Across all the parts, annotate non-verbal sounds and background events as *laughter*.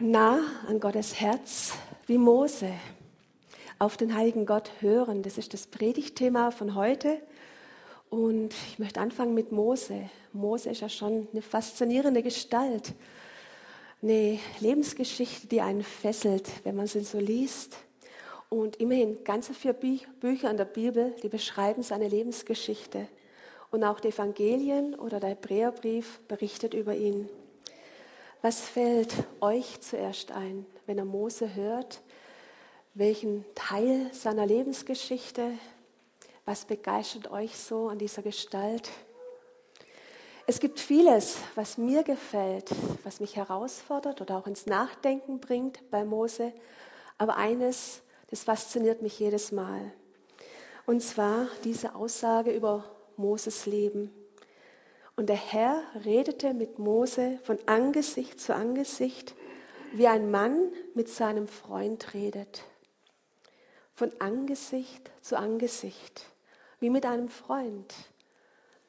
nah an Gottes Herz wie Mose. Auf den heiligen Gott hören, das ist das Predigtthema von heute. Und ich möchte anfangen mit Mose. Mose ist ja schon eine faszinierende Gestalt, eine Lebensgeschichte, die einen fesselt, wenn man sie so liest. Und immerhin ganze vier Bü Bücher in der Bibel, die beschreiben seine Lebensgeschichte. Und auch die Evangelien oder der Hebräerbrief berichtet über ihn. Was fällt euch zuerst ein, wenn ihr Mose hört? Welchen Teil seiner Lebensgeschichte? Was begeistert euch so an dieser Gestalt? Es gibt vieles, was mir gefällt, was mich herausfordert oder auch ins Nachdenken bringt bei Mose. Aber eines, das fasziniert mich jedes Mal. Und zwar diese Aussage über Moses Leben. Und der Herr redete mit Mose von Angesicht zu Angesicht, wie ein Mann mit seinem Freund redet. Von Angesicht zu Angesicht, wie mit einem Freund.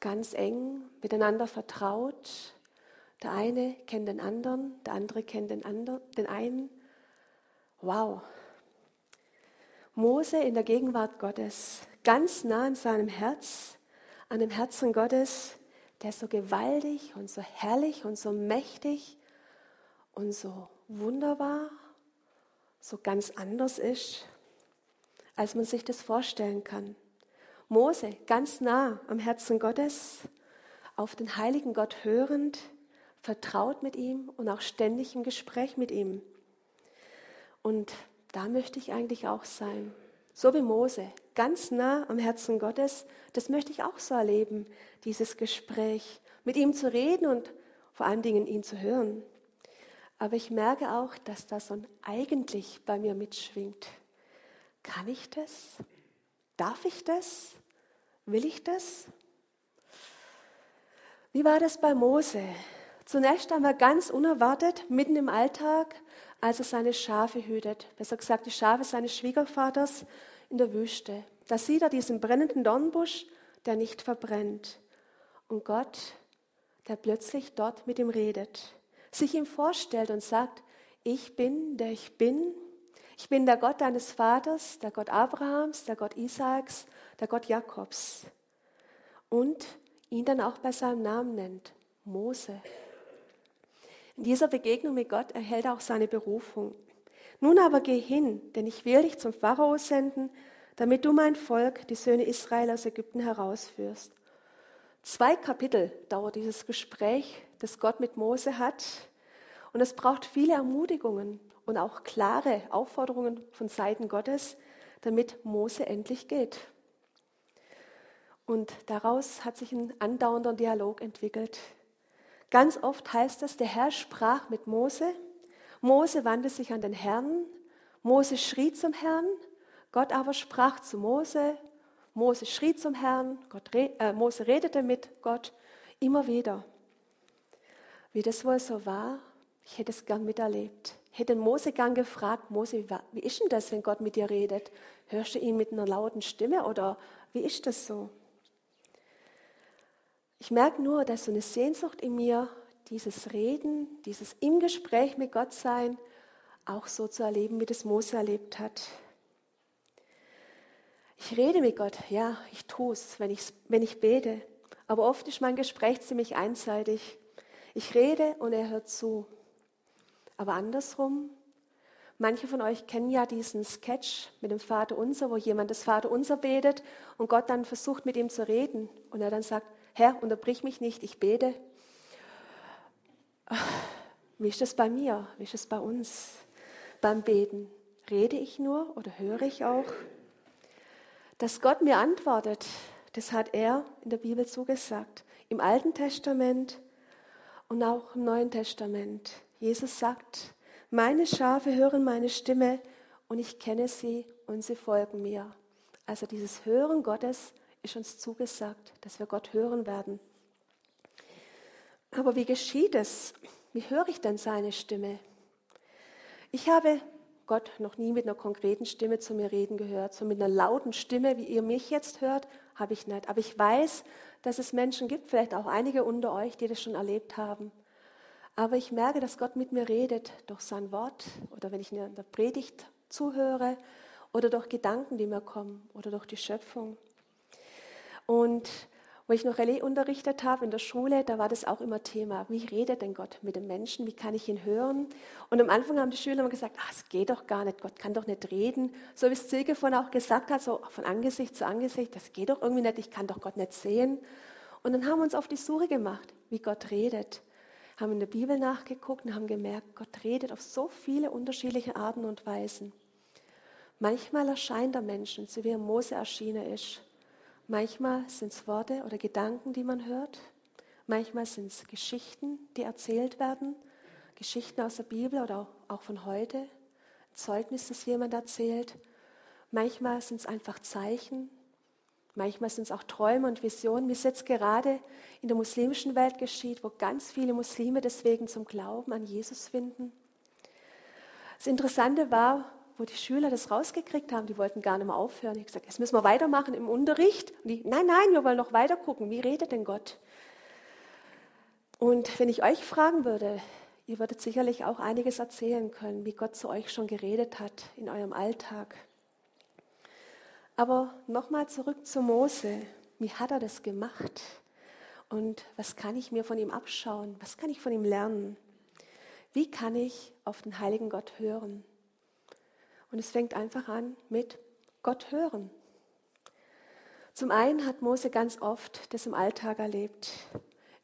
Ganz eng, miteinander vertraut. Der eine kennt den anderen, der andere kennt den, anderen, den einen. Wow. Mose in der Gegenwart Gottes, ganz nah an seinem Herz, an dem Herzen Gottes, der so gewaltig und so herrlich und so mächtig und so wunderbar, so ganz anders ist, als man sich das vorstellen kann. Mose ganz nah am Herzen Gottes, auf den heiligen Gott hörend, vertraut mit ihm und auch ständig im Gespräch mit ihm. Und da möchte ich eigentlich auch sein. So wie Mose, ganz nah am Herzen Gottes, das möchte ich auch so erleben, dieses Gespräch, mit ihm zu reden und vor allen Dingen ihn zu hören. Aber ich merke auch, dass das so ein eigentlich bei mir mitschwingt. Kann ich das? Darf ich das? Will ich das? Wie war das bei Mose? Zunächst einmal ganz unerwartet, mitten im Alltag, als er seine Schafe hütet, besser gesagt die Schafe seines Schwiegervaters in der Wüste. Da sieht er diesen brennenden Dornbusch, der nicht verbrennt. Und Gott, der plötzlich dort mit ihm redet, sich ihm vorstellt und sagt, ich bin, der ich bin. Ich bin der Gott deines Vaters, der Gott Abrahams, der Gott Isaaks, der Gott Jakobs. Und ihn dann auch bei seinem Namen nennt, Mose. In dieser Begegnung mit Gott erhält er auch seine Berufung. Nun aber geh hin, denn ich will dich zum Pharao senden, damit du mein Volk, die Söhne Israel aus Ägypten herausführst. Zwei Kapitel dauert dieses Gespräch, das Gott mit Mose hat. Und es braucht viele Ermutigungen und auch klare Aufforderungen von Seiten Gottes, damit Mose endlich geht. Und daraus hat sich ein andauernder Dialog entwickelt. Ganz oft heißt es, der Herr sprach mit Mose, Mose wandte sich an den Herrn, Mose schrie zum Herrn, Gott aber sprach zu Mose, Mose schrie zum Herrn, Gott, äh, Mose redete mit Gott immer wieder. Wie das wohl so war, ich hätte es gern miterlebt. Ich hätte Mose gern gefragt, Mose, wie ist denn das, wenn Gott mit dir redet? Hörst du ihn mit einer lauten Stimme oder wie ist das so? Ich merke nur, dass so eine Sehnsucht in mir, dieses Reden, dieses im Gespräch mit Gott sein, auch so zu erleben, wie das Mose erlebt hat. Ich rede mit Gott, ja, ich tue es, wenn ich, wenn ich bete. Aber oft ist mein Gespräch ziemlich einseitig. Ich rede und er hört zu. Aber andersrum, manche von euch kennen ja diesen Sketch mit dem Vater Unser, wo jemand das Vater Unser betet und Gott dann versucht, mit ihm zu reden. Und er dann sagt, Herr, unterbrich mich nicht, ich bete. Wie ist das bei mir? Wie ist es bei uns beim Beten? Rede ich nur oder höre ich auch? Dass Gott mir antwortet, das hat er in der Bibel zugesagt. Im Alten Testament und auch im Neuen Testament. Jesus sagt, meine Schafe hören meine Stimme und ich kenne sie und sie folgen mir. Also dieses Hören Gottes ist uns zugesagt, dass wir Gott hören werden. Aber wie geschieht es? Wie höre ich denn seine Stimme? Ich habe Gott noch nie mit einer konkreten Stimme zu mir reden gehört, so mit einer lauten Stimme, wie ihr mich jetzt hört, habe ich nicht. Aber ich weiß, dass es Menschen gibt, vielleicht auch einige unter euch, die das schon erlebt haben. Aber ich merke, dass Gott mit mir redet durch sein Wort oder wenn ich in der Predigt zuhöre oder durch Gedanken, die mir kommen oder durch die Schöpfung. Und wo ich noch Relais unterrichtet habe in der Schule, da war das auch immer Thema. Wie redet denn Gott mit dem Menschen? Wie kann ich ihn hören? Und am Anfang haben die Schüler immer gesagt, ach, es geht doch gar nicht, Gott kann doch nicht reden. So wie es Silke von auch gesagt hat, so von Angesicht zu Angesicht, das geht doch irgendwie nicht, ich kann doch Gott nicht sehen. Und dann haben wir uns auf die Suche gemacht, wie Gott redet. Haben in der Bibel nachgeguckt und haben gemerkt, Gott redet auf so viele unterschiedliche Arten und Weisen. Manchmal erscheint er Menschen, so wie er Mose erschienen ist. Manchmal sind es Worte oder Gedanken, die man hört. Manchmal sind es Geschichten, die erzählt werden. Geschichten aus der Bibel oder auch von heute. Ein Zeugnis, das jemand erzählt. Manchmal sind es einfach Zeichen. Manchmal sind es auch Träume und Visionen, wie es jetzt gerade in der muslimischen Welt geschieht, wo ganz viele Muslime deswegen zum Glauben an Jesus finden. Das Interessante war, wo die Schüler das rausgekriegt haben, die wollten gar nicht mehr aufhören. Ich habe gesagt, jetzt müssen wir weitermachen im Unterricht. Und die, nein, nein, wir wollen noch weiter gucken. Wie redet denn Gott? Und wenn ich euch fragen würde, ihr würdet sicherlich auch einiges erzählen können, wie Gott zu euch schon geredet hat in eurem Alltag. Aber nochmal zurück zu Mose. Wie hat er das gemacht? Und was kann ich mir von ihm abschauen? Was kann ich von ihm lernen? Wie kann ich auf den heiligen Gott hören? Und es fängt einfach an mit Gott hören. Zum einen hat Mose ganz oft das im Alltag erlebt.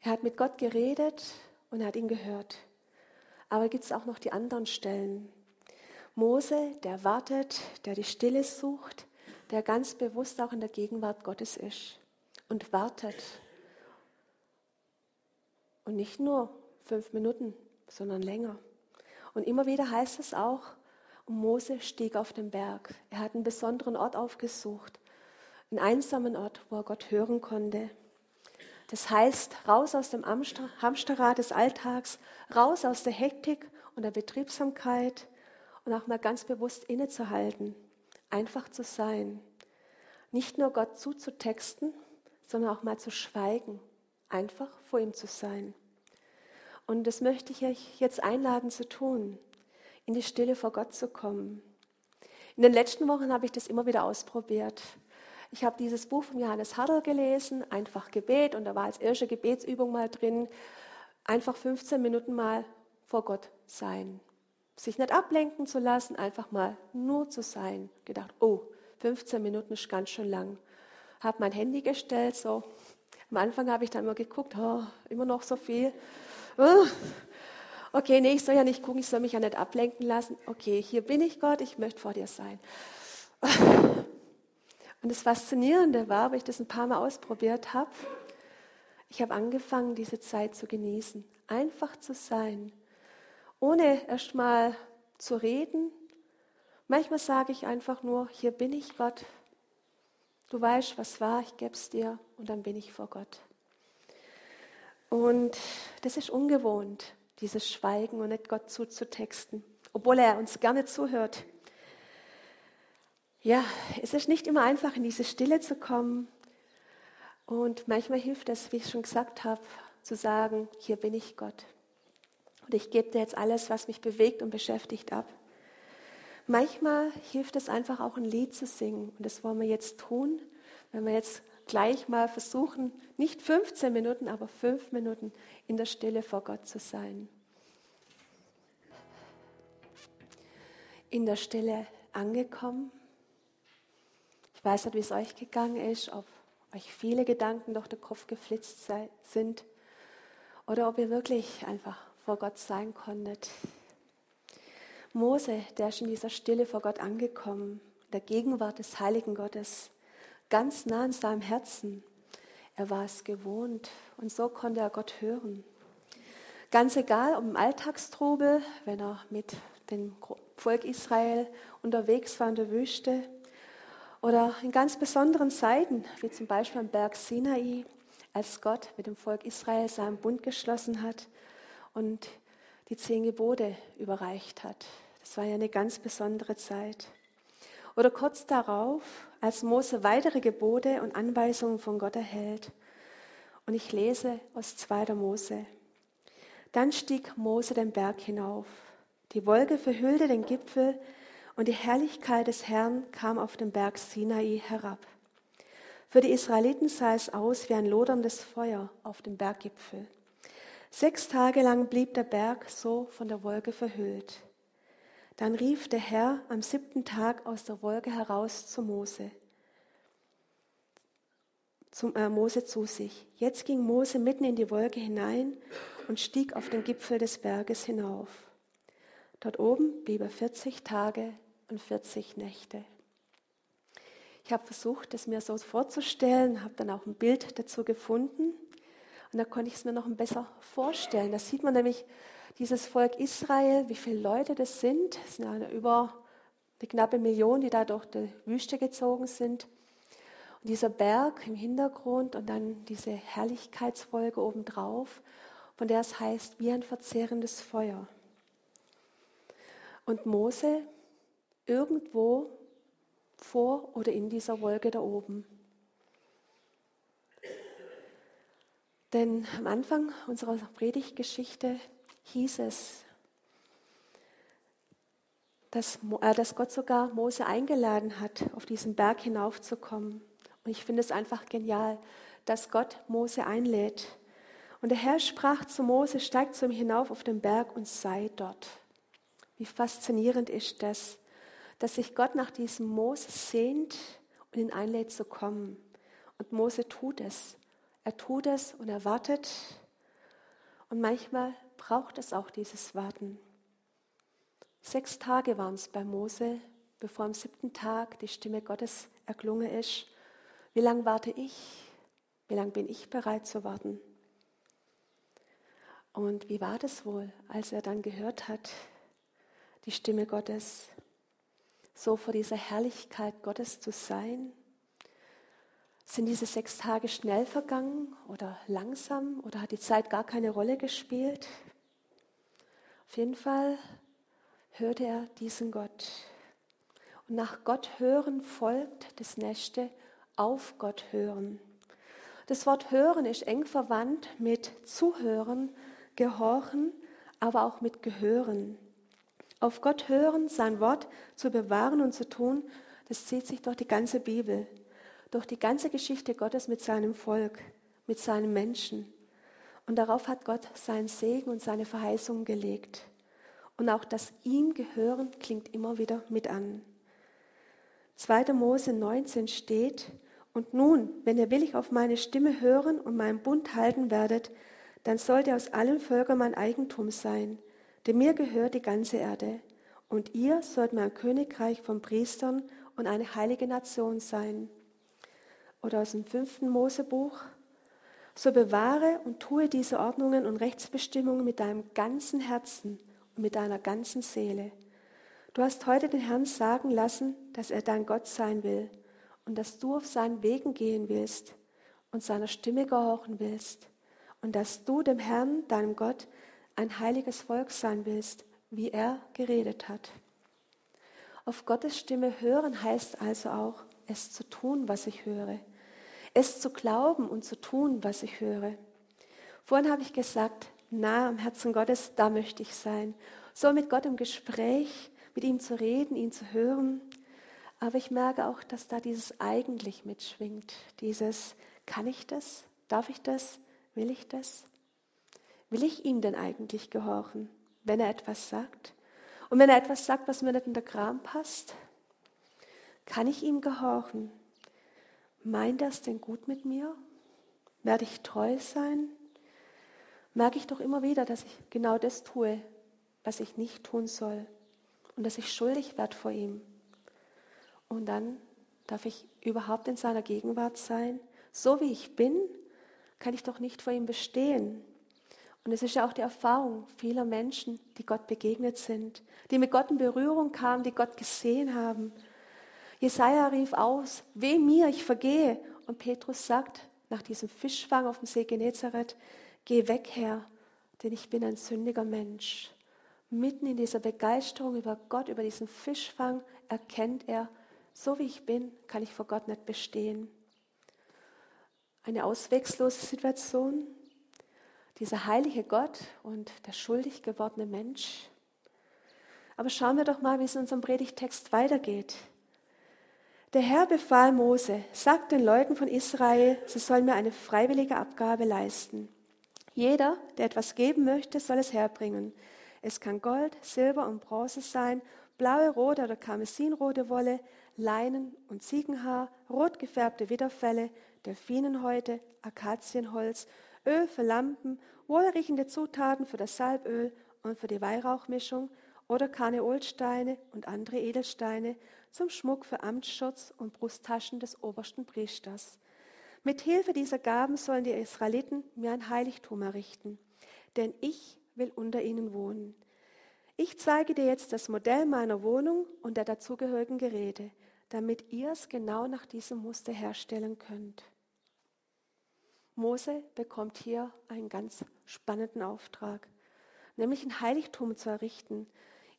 Er hat mit Gott geredet und er hat ihn gehört. Aber gibt es auch noch die anderen Stellen. Mose, der wartet, der die Stille sucht, der ganz bewusst auch in der Gegenwart Gottes ist und wartet. Und nicht nur fünf Minuten, sondern länger. Und immer wieder heißt es auch, Mose stieg auf den Berg. Er hat einen besonderen Ort aufgesucht, einen einsamen Ort, wo er Gott hören konnte. Das heißt, raus aus dem Hamsterrad des Alltags, raus aus der Hektik und der Betriebsamkeit und auch mal ganz bewusst innezuhalten, einfach zu sein. Nicht nur Gott zuzutexten, sondern auch mal zu schweigen, einfach vor ihm zu sein. Und das möchte ich euch jetzt einladen zu tun in die Stille vor Gott zu kommen. In den letzten Wochen habe ich das immer wieder ausprobiert. Ich habe dieses Buch von Johannes Harder gelesen, einfach Gebet, und da war als erste Gebetsübung mal drin, einfach 15 Minuten mal vor Gott sein. Sich nicht ablenken zu lassen, einfach mal nur zu sein. Gedacht, oh, 15 Minuten ist ganz schön lang. Habe mein Handy gestellt, so. Am Anfang habe ich dann immer geguckt, oh, immer noch so viel. Oh, okay, nee, ich soll ja nicht gucken, ich soll mich ja nicht ablenken lassen. Okay, hier bin ich Gott, ich möchte vor dir sein. *laughs* Und das Faszinierende war, weil ich das ein paar Mal ausprobiert habe, ich habe angefangen, diese Zeit zu genießen, einfach zu sein, ohne erst mal zu reden. Manchmal sage ich einfach nur, hier bin ich Gott. Du weißt, was war, ich gebe es dir und dann bin ich vor Gott. Und das ist ungewohnt dieses Schweigen und nicht Gott zuzutexten, obwohl er uns gerne zuhört. Ja, es ist nicht immer einfach, in diese Stille zu kommen. Und manchmal hilft es, wie ich schon gesagt habe, zu sagen, hier bin ich Gott. Und ich gebe dir jetzt alles, was mich bewegt und beschäftigt, ab. Manchmal hilft es einfach auch ein Lied zu singen. Und das wollen wir jetzt tun, wenn wir jetzt gleich mal versuchen, nicht 15 Minuten, aber fünf Minuten in der Stille vor Gott zu sein. In der Stille angekommen. Ich weiß nicht, wie es euch gegangen ist, ob euch viele Gedanken durch den Kopf geflitzt sind oder ob ihr wirklich einfach vor Gott sein konntet. Mose, der ist in dieser Stille vor Gott angekommen, der Gegenwart des heiligen Gottes ganz nah in seinem Herzen. Er war es gewohnt und so konnte er Gott hören. Ganz egal, ob im Alltagstrubel, wenn er mit dem Volk Israel unterwegs war in der Wüste, oder in ganz besonderen Zeiten, wie zum Beispiel am Berg Sinai, als Gott mit dem Volk Israel seinen Bund geschlossen hat und die zehn Gebote überreicht hat. Das war ja eine ganz besondere Zeit. Oder kurz darauf, als Mose weitere Gebote und Anweisungen von Gott erhält. Und ich lese aus 2. Mose. Dann stieg Mose den Berg hinauf. Die Wolke verhüllte den Gipfel und die Herrlichkeit des Herrn kam auf den Berg Sinai herab. Für die Israeliten sah es aus wie ein loderndes Feuer auf dem Berggipfel. Sechs Tage lang blieb der Berg so von der Wolke verhüllt. Dann rief der Herr am siebten Tag aus der Wolke heraus zu Mose, zum, äh, Mose zu sich. Jetzt ging Mose mitten in die Wolke hinein und stieg auf den Gipfel des Berges hinauf. Dort oben blieb er 40 Tage und 40 Nächte. Ich habe versucht, es mir so vorzustellen, habe dann auch ein Bild dazu gefunden. Und da konnte ich es mir noch besser vorstellen. Da sieht man nämlich dieses Volk Israel, wie viele Leute das sind. Es sind ja über eine knappe Million, die da durch die Wüste gezogen sind. Und dieser Berg im Hintergrund und dann diese Herrlichkeitswolke obendrauf, von der es heißt, wie ein verzehrendes Feuer. Und Mose irgendwo vor oder in dieser Wolke da oben. Denn am Anfang unserer Predigtgeschichte hieß es, dass, äh, dass Gott sogar Mose eingeladen hat, auf diesen Berg hinaufzukommen. Und ich finde es einfach genial, dass Gott Mose einlädt. Und der Herr sprach zu Mose, steig zu ihm hinauf auf den Berg und sei dort. Wie faszinierend ist das dass sich Gott nach diesem Mose sehnt und ihn einlädt zu kommen. Und Mose tut es. Er tut es und er wartet. Und manchmal braucht es auch dieses Warten. Sechs Tage waren es bei Mose, bevor am siebten Tag die Stimme Gottes erklungen ist. Wie lange warte ich? Wie lange bin ich bereit zu warten? Und wie war das wohl, als er dann gehört hat, die Stimme Gottes? so vor dieser Herrlichkeit Gottes zu sein? Sind diese sechs Tage schnell vergangen oder langsam oder hat die Zeit gar keine Rolle gespielt? Auf jeden Fall hörte er diesen Gott. Und nach Gott hören folgt das nächste auf Gott hören. Das Wort hören ist eng verwandt mit zuhören, gehorchen, aber auch mit gehören. Auf Gott hören, sein Wort zu bewahren und zu tun, das zieht sich durch die ganze Bibel, durch die ganze Geschichte Gottes mit seinem Volk, mit seinen Menschen. Und darauf hat Gott seinen Segen und seine Verheißungen gelegt. Und auch das ihm gehören klingt immer wieder mit an. 2. Mose 19 steht, und nun, wenn ihr willig auf meine Stimme hören und meinen Bund halten werdet, dann sollt ihr aus allen Völkern mein Eigentum sein denn mir gehört die ganze Erde. Und ihr sollt mein Königreich von Priestern und eine heilige Nation sein. Oder aus dem fünften Mosebuch. So bewahre und tue diese Ordnungen und Rechtsbestimmungen mit deinem ganzen Herzen und mit deiner ganzen Seele. Du hast heute den Herrn sagen lassen, dass er dein Gott sein will und dass du auf seinen Wegen gehen willst und seiner Stimme gehorchen willst und dass du dem Herrn, deinem Gott, ein heiliges Volk sein willst, wie er geredet hat. Auf Gottes Stimme hören heißt also auch, es zu tun, was ich höre. Es zu glauben und zu tun, was ich höre. Vorhin habe ich gesagt, nah am Herzen Gottes, da möchte ich sein. So mit Gott im Gespräch, mit ihm zu reden, ihn zu hören. Aber ich merke auch, dass da dieses eigentlich mitschwingt. Dieses, kann ich das? Darf ich das? Will ich das? Will ich ihm denn eigentlich gehorchen, wenn er etwas sagt? Und wenn er etwas sagt, was mir nicht in der Kram passt, kann ich ihm gehorchen? Meint er es denn gut mit mir? Werde ich treu sein? Merke ich doch immer wieder, dass ich genau das tue, was ich nicht tun soll und dass ich schuldig werde vor ihm. Und dann darf ich überhaupt in seiner Gegenwart sein. So wie ich bin, kann ich doch nicht vor ihm bestehen. Und es ist ja auch die Erfahrung vieler Menschen, die Gott begegnet sind, die mit Gott in Berührung kamen, die Gott gesehen haben. Jesaja rief aus: Weh mir, ich vergehe. Und Petrus sagt nach diesem Fischfang auf dem See Genezareth: Geh weg, Herr, denn ich bin ein sündiger Mensch. Mitten in dieser Begeisterung über Gott, über diesen Fischfang, erkennt er, so wie ich bin, kann ich vor Gott nicht bestehen. Eine auswegslose Situation, dieser heilige Gott und der schuldig gewordene Mensch. Aber schauen wir doch mal, wie es in unserem Predigtext weitergeht. Der Herr befahl Mose, sagt den Leuten von Israel, sie sollen mir eine freiwillige Abgabe leisten. Jeder, der etwas geben möchte, soll es herbringen. Es kann Gold, Silber und Bronze sein, blaue, rote oder karmesinrote Wolle, Leinen und Ziegenhaar, rot gefärbte Widderfelle, Delfinenhäute, Akazienholz, Öl für Lampen, wohlriechende Zutaten für das Salböl und für die Weihrauchmischung oder Karneolsteine und andere Edelsteine zum Schmuck für Amtsschutz und Brusttaschen des obersten Priesters. Mit Hilfe dieser Gaben sollen die Israeliten mir ein Heiligtum errichten, denn ich will unter ihnen wohnen. Ich zeige dir jetzt das Modell meiner Wohnung und der dazugehörigen Geräte, damit ihr es genau nach diesem Muster herstellen könnt. Mose bekommt hier einen ganz spannenden Auftrag, nämlich ein Heiligtum zu errichten,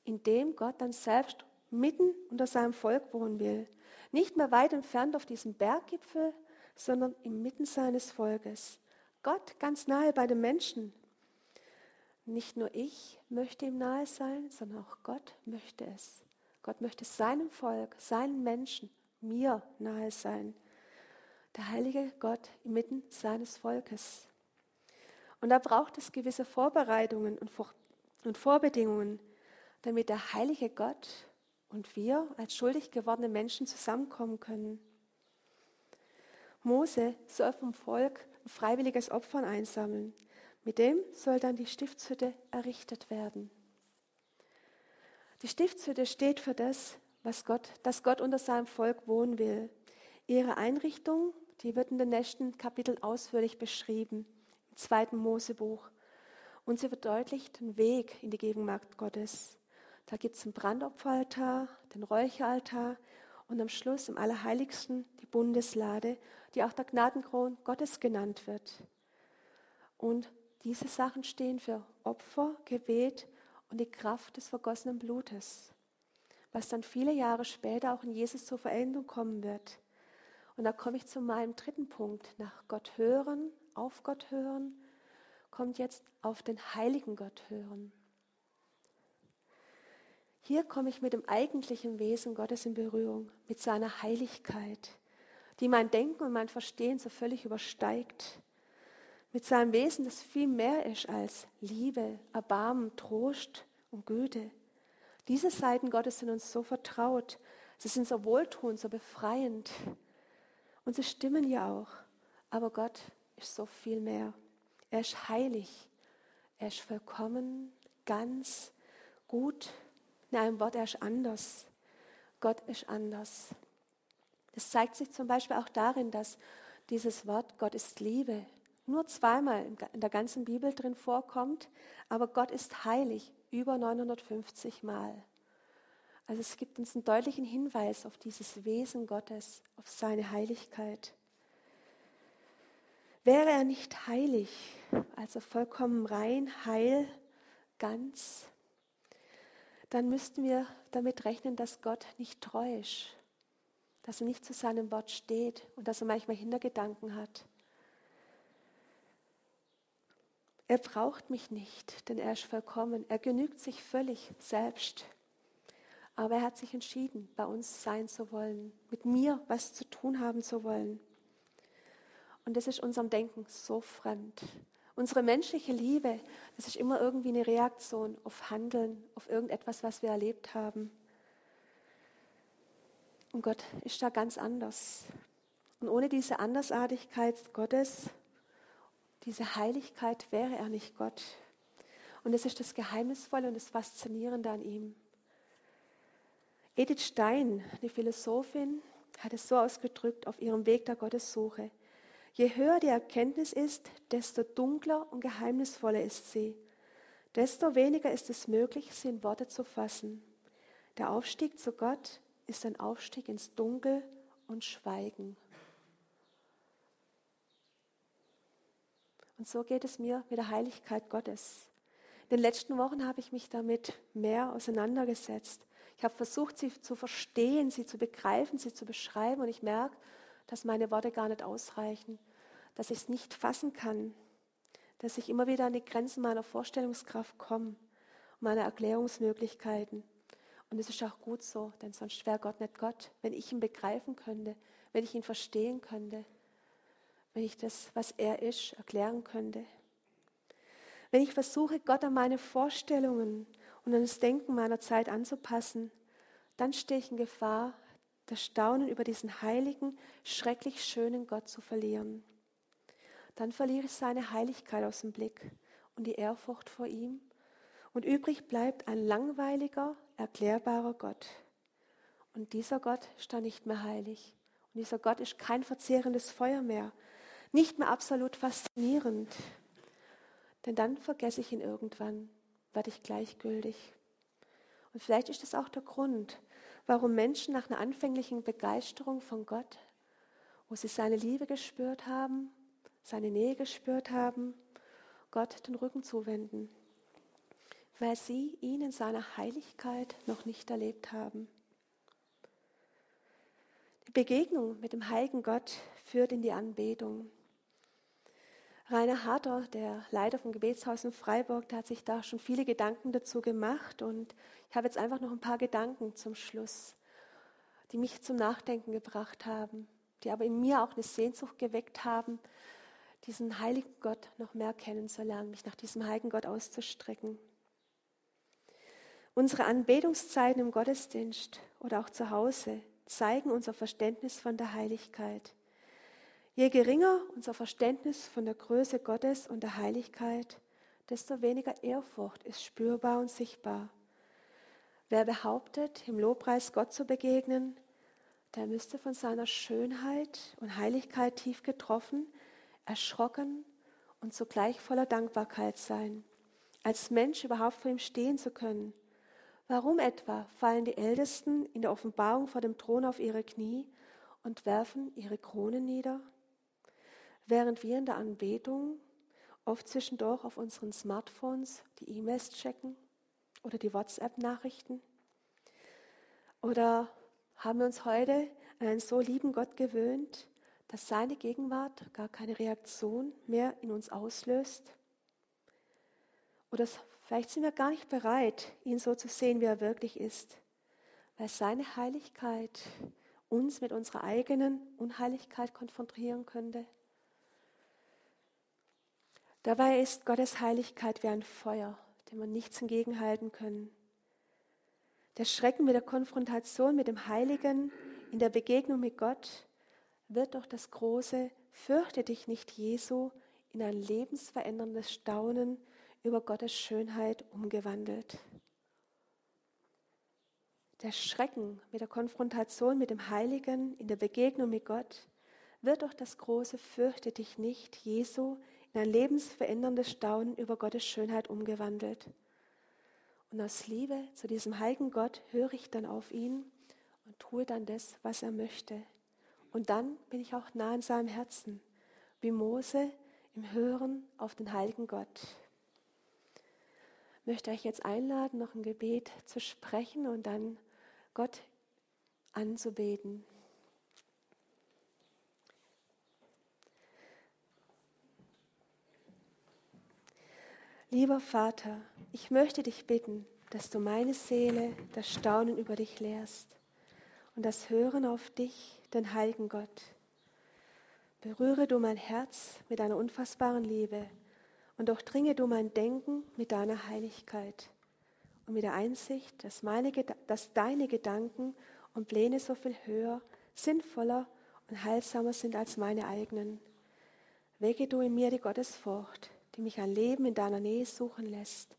in dem Gott dann selbst mitten unter seinem Volk wohnen will. Nicht mehr weit entfernt auf diesem Berggipfel, sondern inmitten seines Volkes. Gott ganz nahe bei den Menschen. Nicht nur ich möchte ihm nahe sein, sondern auch Gott möchte es. Gott möchte seinem Volk, seinen Menschen, mir nahe sein. Der heilige Gott inmitten seines Volkes. Und da braucht es gewisse Vorbereitungen und, Vor und Vorbedingungen, damit der heilige Gott und wir als schuldig gewordene Menschen zusammenkommen können. Mose soll vom Volk ein freiwilliges Opfern einsammeln. Mit dem soll dann die Stiftshütte errichtet werden. Die Stiftshütte steht für das, was Gott, dass Gott unter seinem Volk wohnen will. Ihre Einrichtung, die wird in den nächsten Kapiteln ausführlich beschrieben, im zweiten Mosebuch. Und sie verdeutlicht den Weg in die Gegenwart Gottes. Da gibt es einen Brandopferaltar, den Räucheraltar und am Schluss im Allerheiligsten die Bundeslade, die auch der Gnadenkron Gottes genannt wird. Und diese Sachen stehen für Opfer, Gebet und die Kraft des vergossenen Blutes, was dann viele Jahre später auch in Jesus zur Veränderung kommen wird. Und da komme ich zu meinem dritten Punkt. Nach Gott hören, auf Gott hören, kommt jetzt auf den heiligen Gott hören. Hier komme ich mit dem eigentlichen Wesen Gottes in Berührung, mit seiner Heiligkeit, die mein Denken und mein Verstehen so völlig übersteigt. Mit seinem Wesen, das viel mehr ist als Liebe, Erbarmen, Trost und Güte. Diese Seiten Gottes sind uns so vertraut. Sie sind so wohltuend, so befreiend. Und sie stimmen ja auch. Aber Gott ist so viel mehr. Er ist heilig. Er ist vollkommen, ganz, gut in einem Wort, er ist anders. Gott ist anders. Das zeigt sich zum Beispiel auch darin, dass dieses Wort Gott ist Liebe nur zweimal in der ganzen Bibel drin vorkommt, aber Gott ist heilig über 950 Mal. Also es gibt uns einen deutlichen Hinweis auf dieses Wesen Gottes, auf seine Heiligkeit. Wäre er nicht heilig, also vollkommen rein, heil, ganz, dann müssten wir damit rechnen, dass Gott nicht treu ist, dass er nicht zu seinem Wort steht und dass er manchmal Hintergedanken hat. Er braucht mich nicht, denn er ist vollkommen. Er genügt sich völlig selbst. Aber er hat sich entschieden, bei uns sein zu wollen, mit mir was zu tun haben zu wollen. Und das ist unserem Denken so fremd. Unsere menschliche Liebe, das ist immer irgendwie eine Reaktion auf Handeln, auf irgendetwas, was wir erlebt haben. Und Gott ist da ganz anders. Und ohne diese Andersartigkeit Gottes, diese Heiligkeit, wäre er nicht Gott. Und das ist das Geheimnisvolle und das Faszinierende an ihm. Edith Stein, eine Philosophin, hat es so ausgedrückt auf ihrem Weg der Gottessuche. Je höher die Erkenntnis ist, desto dunkler und geheimnisvoller ist sie. Desto weniger ist es möglich, sie in Worte zu fassen. Der Aufstieg zu Gott ist ein Aufstieg ins Dunkel und Schweigen. Und so geht es mir mit der Heiligkeit Gottes. In den letzten Wochen habe ich mich damit mehr auseinandergesetzt. Ich habe versucht, sie zu verstehen, sie zu begreifen, sie zu beschreiben und ich merke, dass meine Worte gar nicht ausreichen, dass ich es nicht fassen kann. dass ich immer wieder an die Grenzen meiner Vorstellungskraft komme, meiner Erklärungsmöglichkeiten. Und es ist auch gut so, denn sonst wäre Gott nicht Gott, wenn ich ihn begreifen könnte, wenn ich ihn verstehen könnte, wenn ich das, was er ist, erklären könnte. Wenn ich versuche, Gott an meine Vorstellungen und an das Denken meiner Zeit anzupassen, dann stehe ich in Gefahr, das Staunen über diesen heiligen, schrecklich schönen Gott zu verlieren. Dann verliere ich seine Heiligkeit aus dem Blick und die Ehrfurcht vor ihm. Und übrig bleibt ein langweiliger, erklärbarer Gott. Und dieser Gott ist dann nicht mehr heilig. Und dieser Gott ist kein verzehrendes Feuer mehr, nicht mehr absolut faszinierend. Denn dann vergesse ich ihn irgendwann, werde ich gleichgültig. Und vielleicht ist das auch der Grund, warum Menschen nach einer anfänglichen Begeisterung von Gott, wo sie seine Liebe gespürt haben, seine Nähe gespürt haben, Gott den Rücken zuwenden, weil sie ihn in seiner Heiligkeit noch nicht erlebt haben. Die Begegnung mit dem heiligen Gott führt in die Anbetung. Rainer Harter, der Leiter vom Gebetshaus in Freiburg, der hat sich da schon viele Gedanken dazu gemacht und ich habe jetzt einfach noch ein paar Gedanken zum Schluss, die mich zum Nachdenken gebracht haben, die aber in mir auch eine Sehnsucht geweckt haben, diesen heiligen Gott noch mehr kennenzulernen, mich nach diesem heiligen Gott auszustrecken. Unsere Anbetungszeiten im Gottesdienst oder auch zu Hause zeigen unser Verständnis von der Heiligkeit. Je geringer unser Verständnis von der Größe Gottes und der Heiligkeit, desto weniger Ehrfurcht ist spürbar und sichtbar. Wer behauptet, im Lobpreis Gott zu begegnen, der müsste von seiner Schönheit und Heiligkeit tief getroffen, erschrocken und zugleich voller Dankbarkeit sein, als Mensch überhaupt vor ihm stehen zu können. Warum etwa fallen die Ältesten in der Offenbarung vor dem Thron auf ihre Knie und werfen ihre Kronen nieder? Während wir in der Anbetung oft zwischendurch auf unseren Smartphones die E-Mails checken oder die WhatsApp-Nachrichten? Oder haben wir uns heute an einen so lieben Gott gewöhnt, dass seine Gegenwart gar keine Reaktion mehr in uns auslöst? Oder vielleicht sind wir gar nicht bereit, ihn so zu sehen, wie er wirklich ist, weil seine Heiligkeit uns mit unserer eigenen Unheiligkeit konfrontieren könnte. Dabei ist Gottes Heiligkeit wie ein Feuer, dem man nichts entgegenhalten können. Der Schrecken mit der Konfrontation mit dem Heiligen in der Begegnung mit Gott wird durch das große Fürchte dich nicht Jesu in ein lebensveränderndes Staunen über Gottes Schönheit umgewandelt. Der Schrecken mit der Konfrontation mit dem Heiligen in der Begegnung mit Gott wird durch das große Fürchte dich nicht Jesu in ein lebensveränderndes Staunen über Gottes Schönheit umgewandelt. Und aus Liebe zu diesem heiligen Gott höre ich dann auf ihn und tue dann das, was er möchte. Und dann bin ich auch nah in seinem Herzen, wie Mose im Hören auf den heiligen Gott. Ich möchte euch jetzt einladen, noch ein Gebet zu sprechen und dann Gott anzubeten. Lieber Vater, ich möchte dich bitten, dass du meine Seele das Staunen über dich lehrst und das Hören auf dich, den heiligen Gott. Berühre du mein Herz mit deiner unfassbaren Liebe und durchdringe du mein Denken mit deiner Heiligkeit und mit der Einsicht, dass, meine, dass deine Gedanken und Pläne so viel höher, sinnvoller und heilsamer sind als meine eigenen. Wege du in mir die Gottesfurcht, die mich ein Leben in deiner Nähe suchen lässt.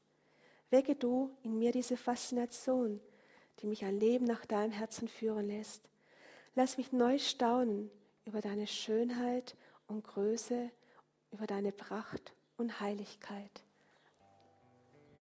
Wecke du in mir diese Faszination, die mich ein Leben nach deinem Herzen führen lässt. Lass mich neu staunen über deine Schönheit und Größe, über deine Pracht und Heiligkeit.